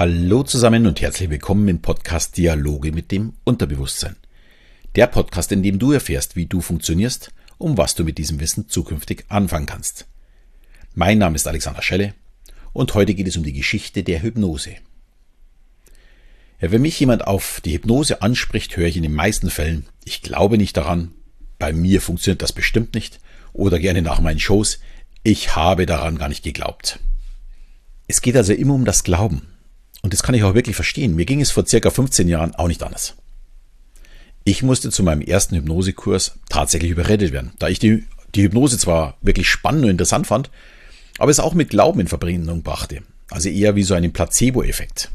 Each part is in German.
Hallo zusammen und herzlich willkommen im Podcast Dialoge mit dem Unterbewusstsein. Der Podcast, in dem du erfährst, wie du funktionierst und was du mit diesem Wissen zukünftig anfangen kannst. Mein Name ist Alexander Schelle und heute geht es um die Geschichte der Hypnose. Ja, wenn mich jemand auf die Hypnose anspricht, höre ich in den meisten Fällen, ich glaube nicht daran, bei mir funktioniert das bestimmt nicht oder gerne nach meinen Shows, ich habe daran gar nicht geglaubt. Es geht also immer um das Glauben. Und das kann ich auch wirklich verstehen. Mir ging es vor circa 15 Jahren auch nicht anders. Ich musste zu meinem ersten Hypnosekurs tatsächlich überredet werden, da ich die, die Hypnose zwar wirklich spannend und interessant fand, aber es auch mit Glauben in Verbindung brachte. Also eher wie so einen Placebo-Effekt.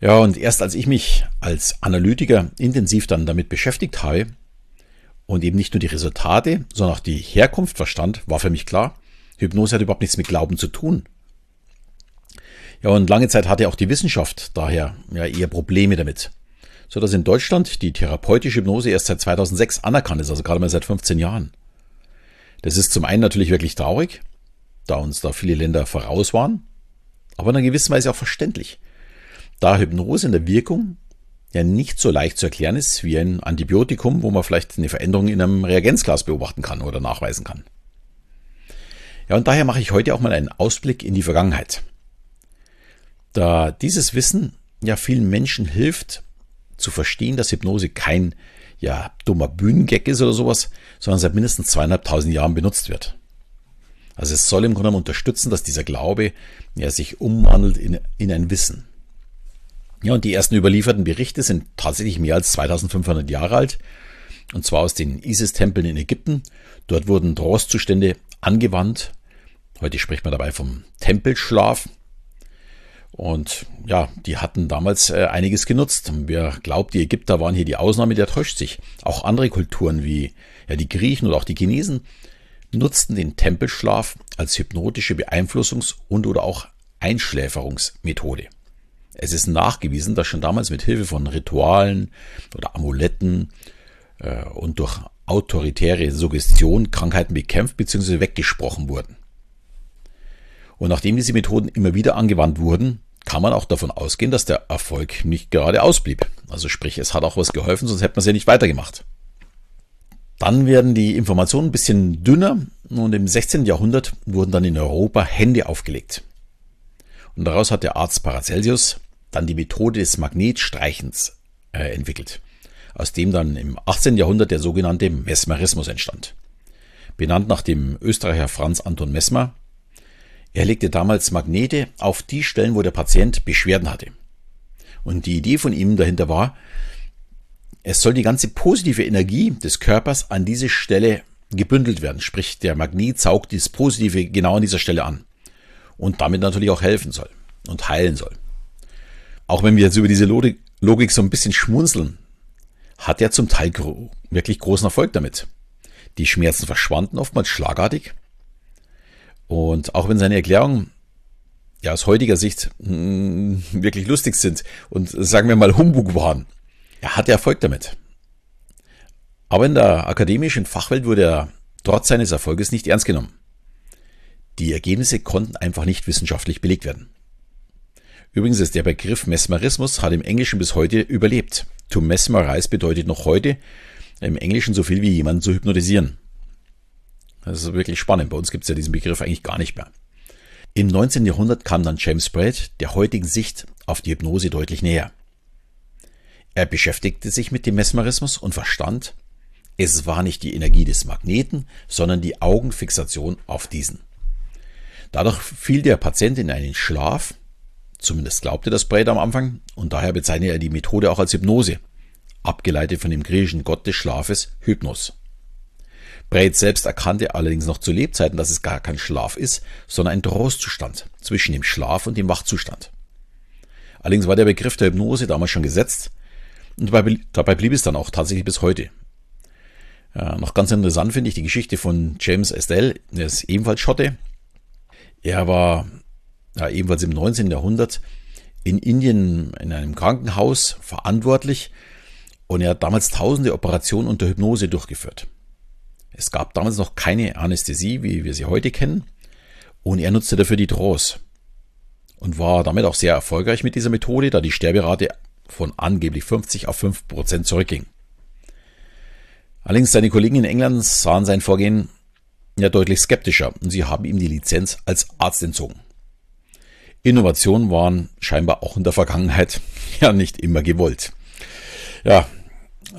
Ja, und erst als ich mich als Analytiker intensiv dann damit beschäftigt habe und eben nicht nur die Resultate, sondern auch die Herkunft verstand, war für mich klar, Hypnose hat überhaupt nichts mit Glauben zu tun. Ja, und lange Zeit hatte auch die Wissenschaft daher ja eher Probleme damit. So dass in Deutschland die therapeutische Hypnose erst seit 2006 anerkannt ist, also gerade mal seit 15 Jahren. Das ist zum einen natürlich wirklich traurig, da uns da viele Länder voraus waren, aber in einer gewissen Weise auch verständlich, da Hypnose in der Wirkung ja nicht so leicht zu erklären ist wie ein Antibiotikum, wo man vielleicht eine Veränderung in einem Reagenzglas beobachten kann oder nachweisen kann. Ja, und daher mache ich heute auch mal einen Ausblick in die Vergangenheit. Da dieses Wissen ja vielen Menschen hilft, zu verstehen, dass Hypnose kein ja, dummer Bühnengag ist oder sowas, sondern seit mindestens zweieinhalbtausend Jahren benutzt wird. Also es soll im Grunde unterstützen, dass dieser Glaube ja, sich umwandelt in, in ein Wissen. Ja, und die ersten überlieferten Berichte sind tatsächlich mehr als 2500 Jahre alt. Und zwar aus den Isis-Tempeln in Ägypten. Dort wurden Trance-Zustände angewandt. Heute spricht man dabei vom Tempelschlaf. Und ja, die hatten damals äh, einiges genutzt. Wer glaubt, die Ägypter waren hier die Ausnahme, der täuscht sich. Auch andere Kulturen wie ja, die Griechen oder auch die Chinesen nutzten den Tempelschlaf als hypnotische Beeinflussungs- und oder auch Einschläferungsmethode. Es ist nachgewiesen, dass schon damals mit Hilfe von Ritualen oder Amuletten äh, und durch autoritäre Suggestion Krankheiten bekämpft bzw. weggesprochen wurden. Und nachdem diese Methoden immer wieder angewandt wurden, kann man auch davon ausgehen, dass der Erfolg nicht gerade ausblieb. Also sprich, es hat auch was geholfen, sonst hätte man es ja nicht weitergemacht. Dann werden die Informationen ein bisschen dünner und im 16. Jahrhundert wurden dann in Europa Hände aufgelegt. Und daraus hat der Arzt Paracelsius dann die Methode des Magnetstreichens äh, entwickelt, aus dem dann im 18. Jahrhundert der sogenannte Mesmerismus entstand. Benannt nach dem Österreicher Franz Anton Mesmer, er legte damals Magnete auf die Stellen, wo der Patient Beschwerden hatte. Und die Idee von ihm dahinter war, es soll die ganze positive Energie des Körpers an diese Stelle gebündelt werden. Sprich, der Magnet saugt dieses Positive genau an dieser Stelle an. Und damit natürlich auch helfen soll und heilen soll. Auch wenn wir jetzt über diese Logik so ein bisschen schmunzeln, hat er zum Teil wirklich großen Erfolg damit. Die Schmerzen verschwanden oftmals schlagartig und auch wenn seine Erklärungen ja aus heutiger Sicht mh, hm, wirklich lustig sind und sagen wir mal Humbug waren, er hatte Erfolg damit. Aber in der akademischen Fachwelt wurde er trotz seines Erfolges nicht ernst genommen. Die Ergebnisse konnten einfach nicht wissenschaftlich belegt werden. Übrigens ist der Begriff Mesmerismus hat im Englischen bis heute überlebt. To mesmerize bedeutet noch heute im Englischen so viel wie jemanden zu hypnotisieren. Das ist wirklich spannend. Bei uns gibt es ja diesen Begriff eigentlich gar nicht mehr. Im 19. Jahrhundert kam dann James Braid der heutigen Sicht auf die Hypnose deutlich näher. Er beschäftigte sich mit dem Mesmerismus und verstand, es war nicht die Energie des Magneten, sondern die Augenfixation auf diesen. Dadurch fiel der Patient in einen Schlaf, zumindest glaubte das Braid am Anfang, und daher bezeichnete er die Methode auch als Hypnose, abgeleitet von dem griechischen Gott des Schlafes Hypnos. Braid selbst erkannte allerdings noch zu Lebzeiten, dass es gar kein Schlaf ist, sondern ein Trostzustand zwischen dem Schlaf und dem Wachzustand. Allerdings war der Begriff der Hypnose damals schon gesetzt und dabei, dabei blieb es dann auch tatsächlich bis heute. Ja, noch ganz interessant finde ich die Geschichte von James Estelle, er ist ebenfalls Schotte. Er war ja, ebenfalls im 19. Jahrhundert in Indien in einem Krankenhaus verantwortlich und er hat damals tausende Operationen unter Hypnose durchgeführt. Es gab damals noch keine Anästhesie, wie wir sie heute kennen, und er nutzte dafür die Trance. und war damit auch sehr erfolgreich mit dieser Methode, da die Sterberate von angeblich 50 auf 5 Prozent zurückging. Allerdings seine Kollegen in England sahen sein Vorgehen ja deutlich skeptischer und sie haben ihm die Lizenz als Arzt entzogen. Innovationen waren scheinbar auch in der Vergangenheit ja nicht immer gewollt. Ja,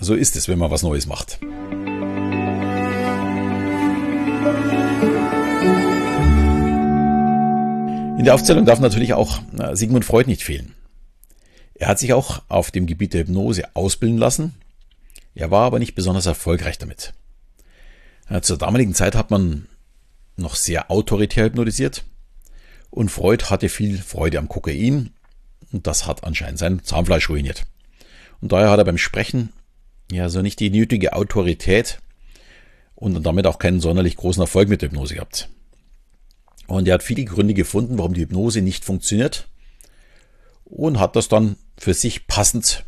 so ist es, wenn man was Neues macht. In der Aufzählung darf natürlich auch Sigmund Freud nicht fehlen. Er hat sich auch auf dem Gebiet der Hypnose ausbilden lassen. Er war aber nicht besonders erfolgreich damit. Zur damaligen Zeit hat man noch sehr autoritär hypnotisiert und Freud hatte viel Freude am Kokain und das hat anscheinend sein Zahnfleisch ruiniert. Und daher hat er beim Sprechen ja so nicht die nötige Autorität und damit auch keinen sonderlich großen Erfolg mit der Hypnose gehabt. Und er hat viele Gründe gefunden, warum die Hypnose nicht funktioniert und hat das dann für sich passend,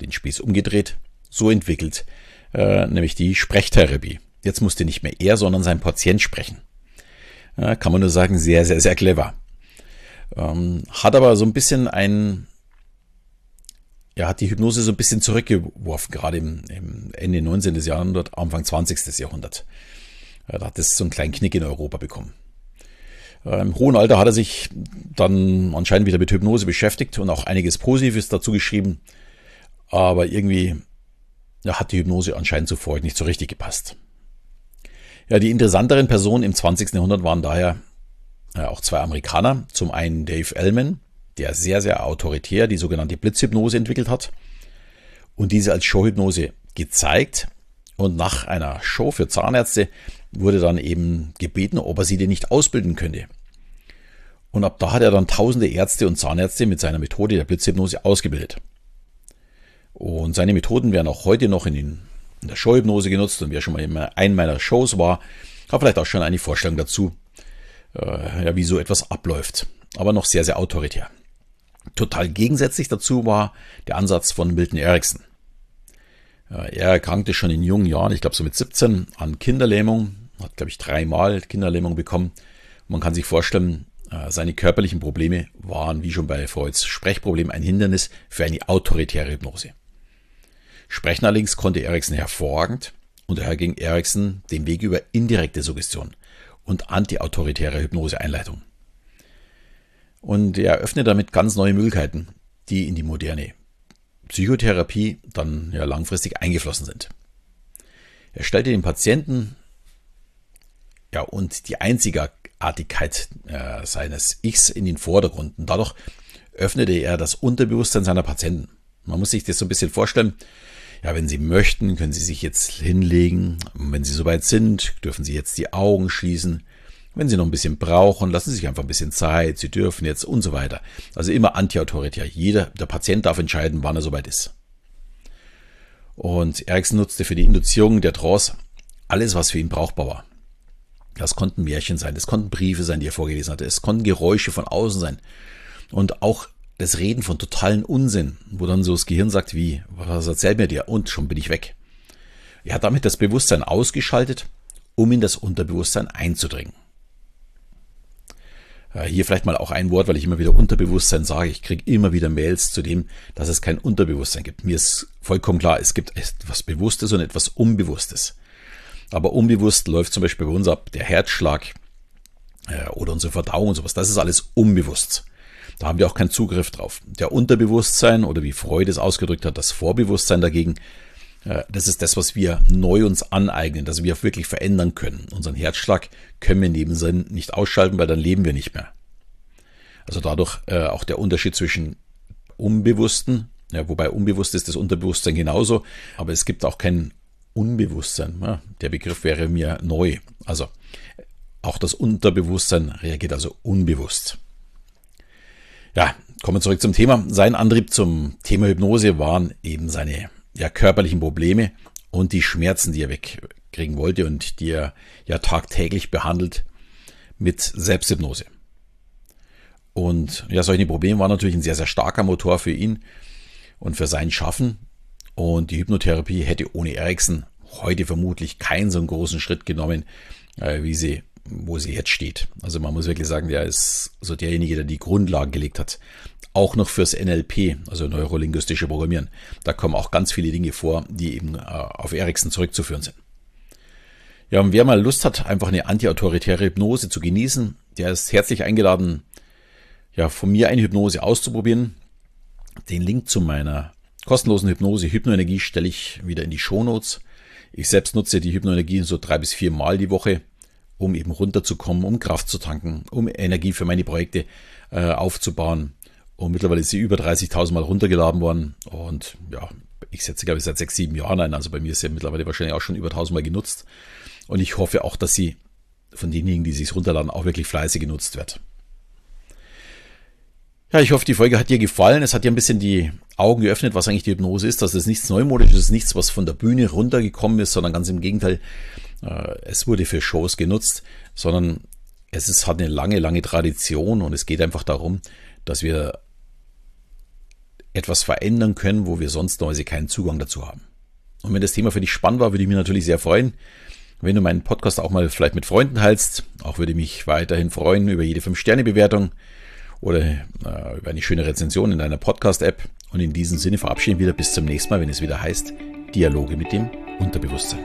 den Spieß umgedreht, so entwickelt, äh, nämlich die Sprechtherapie. Jetzt musste nicht mehr er, sondern sein Patient sprechen. Äh, kann man nur sagen, sehr, sehr, sehr clever. Ähm, hat aber so ein bisschen ein, er hat die Hypnose so ein bisschen zurückgeworfen, gerade im, im Ende 19. Jahrhundert, Anfang 20. Jahrhundert. Er hat es so einen kleinen Knick in Europa bekommen. Äh, Im hohen Alter hat er sich dann anscheinend wieder mit Hypnose beschäftigt und auch einiges Positives dazu geschrieben. Aber irgendwie ja, hat die Hypnose anscheinend zu Freud nicht so richtig gepasst. Ja, die interessanteren Personen im 20. Jahrhundert waren daher ja, auch zwei Amerikaner. Zum einen Dave Ellman, der sehr, sehr autoritär die sogenannte Blitzhypnose entwickelt hat und diese als Showhypnose gezeigt. Und nach einer Show für Zahnärzte wurde dann eben gebeten, ob er sie denn nicht ausbilden könnte. Und ab da hat er dann tausende Ärzte und Zahnärzte mit seiner Methode der Blitzhypnose ausgebildet. Und seine Methoden werden auch heute noch in, den, in der Showhypnose genutzt. Und wer schon mal in einer meiner Shows war, hat vielleicht auch schon eine Vorstellung dazu, äh, ja, wie so etwas abläuft. Aber noch sehr, sehr autoritär. Total gegensätzlich dazu war der Ansatz von Milton Erickson. Er erkrankte schon in jungen Jahren, ich glaube so mit 17, an Kinderlähmung, hat glaube ich dreimal Kinderlähmung bekommen. Man kann sich vorstellen, äh, seine körperlichen Probleme waren wie schon bei Freuds Sprechproblem ein Hindernis für eine autoritäre Hypnose. Sprechen allerdings konnte Erickson hervorragend und daher ging Erickson den Weg über indirekte Suggestion und antiautoritäre Hypnoseeinleitung. Und er öffnet damit ganz neue Möglichkeiten, die in die moderne Psychotherapie dann ja langfristig eingeflossen sind. Er stellte den Patienten und die Einzigartigkeit äh, seines Ichs in den Vordergrund und dadurch öffnete er das Unterbewusstsein seiner Patienten. Man muss sich das so ein bisschen vorstellen. Ja, wenn Sie möchten, können Sie sich jetzt hinlegen. Und wenn Sie soweit sind, dürfen Sie jetzt die Augen schließen. Wenn Sie noch ein bisschen brauchen, lassen Sie sich einfach ein bisschen Zeit. Sie dürfen jetzt und so weiter. Also immer antiautoritär. Jeder, der Patient darf entscheiden, wann er soweit ist. Und Erickson nutzte für die Induzierung der Trance alles, was für ihn brauchbar war. Das konnten Märchen sein, das konnten Briefe sein, die er vorgelesen hatte, es konnten Geräusche von außen sein. Und auch das Reden von totalen Unsinn, wo dann so das Gehirn sagt, wie, was erzählt mir dir? Und schon bin ich weg. Er hat damit das Bewusstsein ausgeschaltet, um in das Unterbewusstsein einzudringen. Äh, hier vielleicht mal auch ein Wort, weil ich immer wieder Unterbewusstsein sage. Ich kriege immer wieder Mails zu dem, dass es kein Unterbewusstsein gibt. Mir ist vollkommen klar, es gibt etwas Bewusstes und etwas Unbewusstes. Aber unbewusst läuft zum Beispiel bei uns ab der Herzschlag äh, oder unsere Verdauung und sowas. Das ist alles unbewusst. Da haben wir auch keinen Zugriff drauf. Der Unterbewusstsein oder wie Freud es ausgedrückt hat, das Vorbewusstsein dagegen, äh, das ist das, was wir neu uns aneignen, dass wir auch wirklich verändern können. Unseren Herzschlag können wir in dem Sinn nicht ausschalten, weil dann leben wir nicht mehr. Also dadurch äh, auch der Unterschied zwischen Unbewussten, ja, wobei unbewusst ist das Unterbewusstsein genauso, aber es gibt auch kein Unbewusstsein. Ja, der Begriff wäre mir neu. Also auch das Unterbewusstsein reagiert also unbewusst. Ja, kommen wir zurück zum Thema. Sein Antrieb zum Thema Hypnose waren eben seine ja, körperlichen Probleme und die Schmerzen, die er wegkriegen wollte und die er ja tagtäglich behandelt mit Selbsthypnose. Und ja, solche Probleme waren natürlich ein sehr, sehr starker Motor für ihn und für sein Schaffen. Und die Hypnotherapie hätte ohne Ericsson heute vermutlich keinen so großen Schritt genommen, äh, wie sie wo sie jetzt steht. Also man muss wirklich sagen, der ist so derjenige, der die Grundlagen gelegt hat. Auch noch fürs NLP, also neurolinguistische Programmieren. Da kommen auch ganz viele Dinge vor, die eben äh, auf Ericsson zurückzuführen sind. Ja, und wer mal Lust hat, einfach eine antiautoritäre Hypnose zu genießen, der ist herzlich eingeladen, ja, von mir eine Hypnose auszuprobieren. Den Link zu meiner kostenlosen Hypnose Hypnoenergie stelle ich wieder in die Shownotes. Ich selbst nutze die Hypnoenergie so drei bis vier Mal die Woche, um eben runterzukommen, um Kraft zu tanken, um Energie für meine Projekte äh, aufzubauen. Und mittlerweile ist sie über 30.000 Mal runtergeladen worden. Und ja, ich setze, glaube ich, seit sechs, sieben Jahren ein. Also bei mir ist sie mittlerweile wahrscheinlich auch schon über 1000 Mal genutzt. Und ich hoffe auch, dass sie von denjenigen, die sich runterladen, auch wirklich fleißig genutzt wird. Ja, ich hoffe, die Folge hat dir gefallen. Es hat dir ein bisschen die Augen geöffnet, was eigentlich die Hypnose ist. Dass es nichts Neumodisches ist, nichts, was von der Bühne runtergekommen ist, sondern ganz im Gegenteil, äh, es wurde für Shows genutzt, sondern es ist, hat eine lange, lange Tradition und es geht einfach darum, dass wir etwas verändern können, wo wir sonst normalerweise keinen Zugang dazu haben. Und wenn das Thema für dich spannend war, würde ich mich natürlich sehr freuen, wenn du meinen Podcast auch mal vielleicht mit Freunden teilst, auch würde ich mich weiterhin freuen über jede 5-Sterne-Bewertung oder äh, über eine schöne Rezension in deiner Podcast-App. Und in diesem Sinne verabschieden wir wieder bis zum nächsten Mal, wenn es wieder heißt Dialoge mit dem Unterbewusstsein.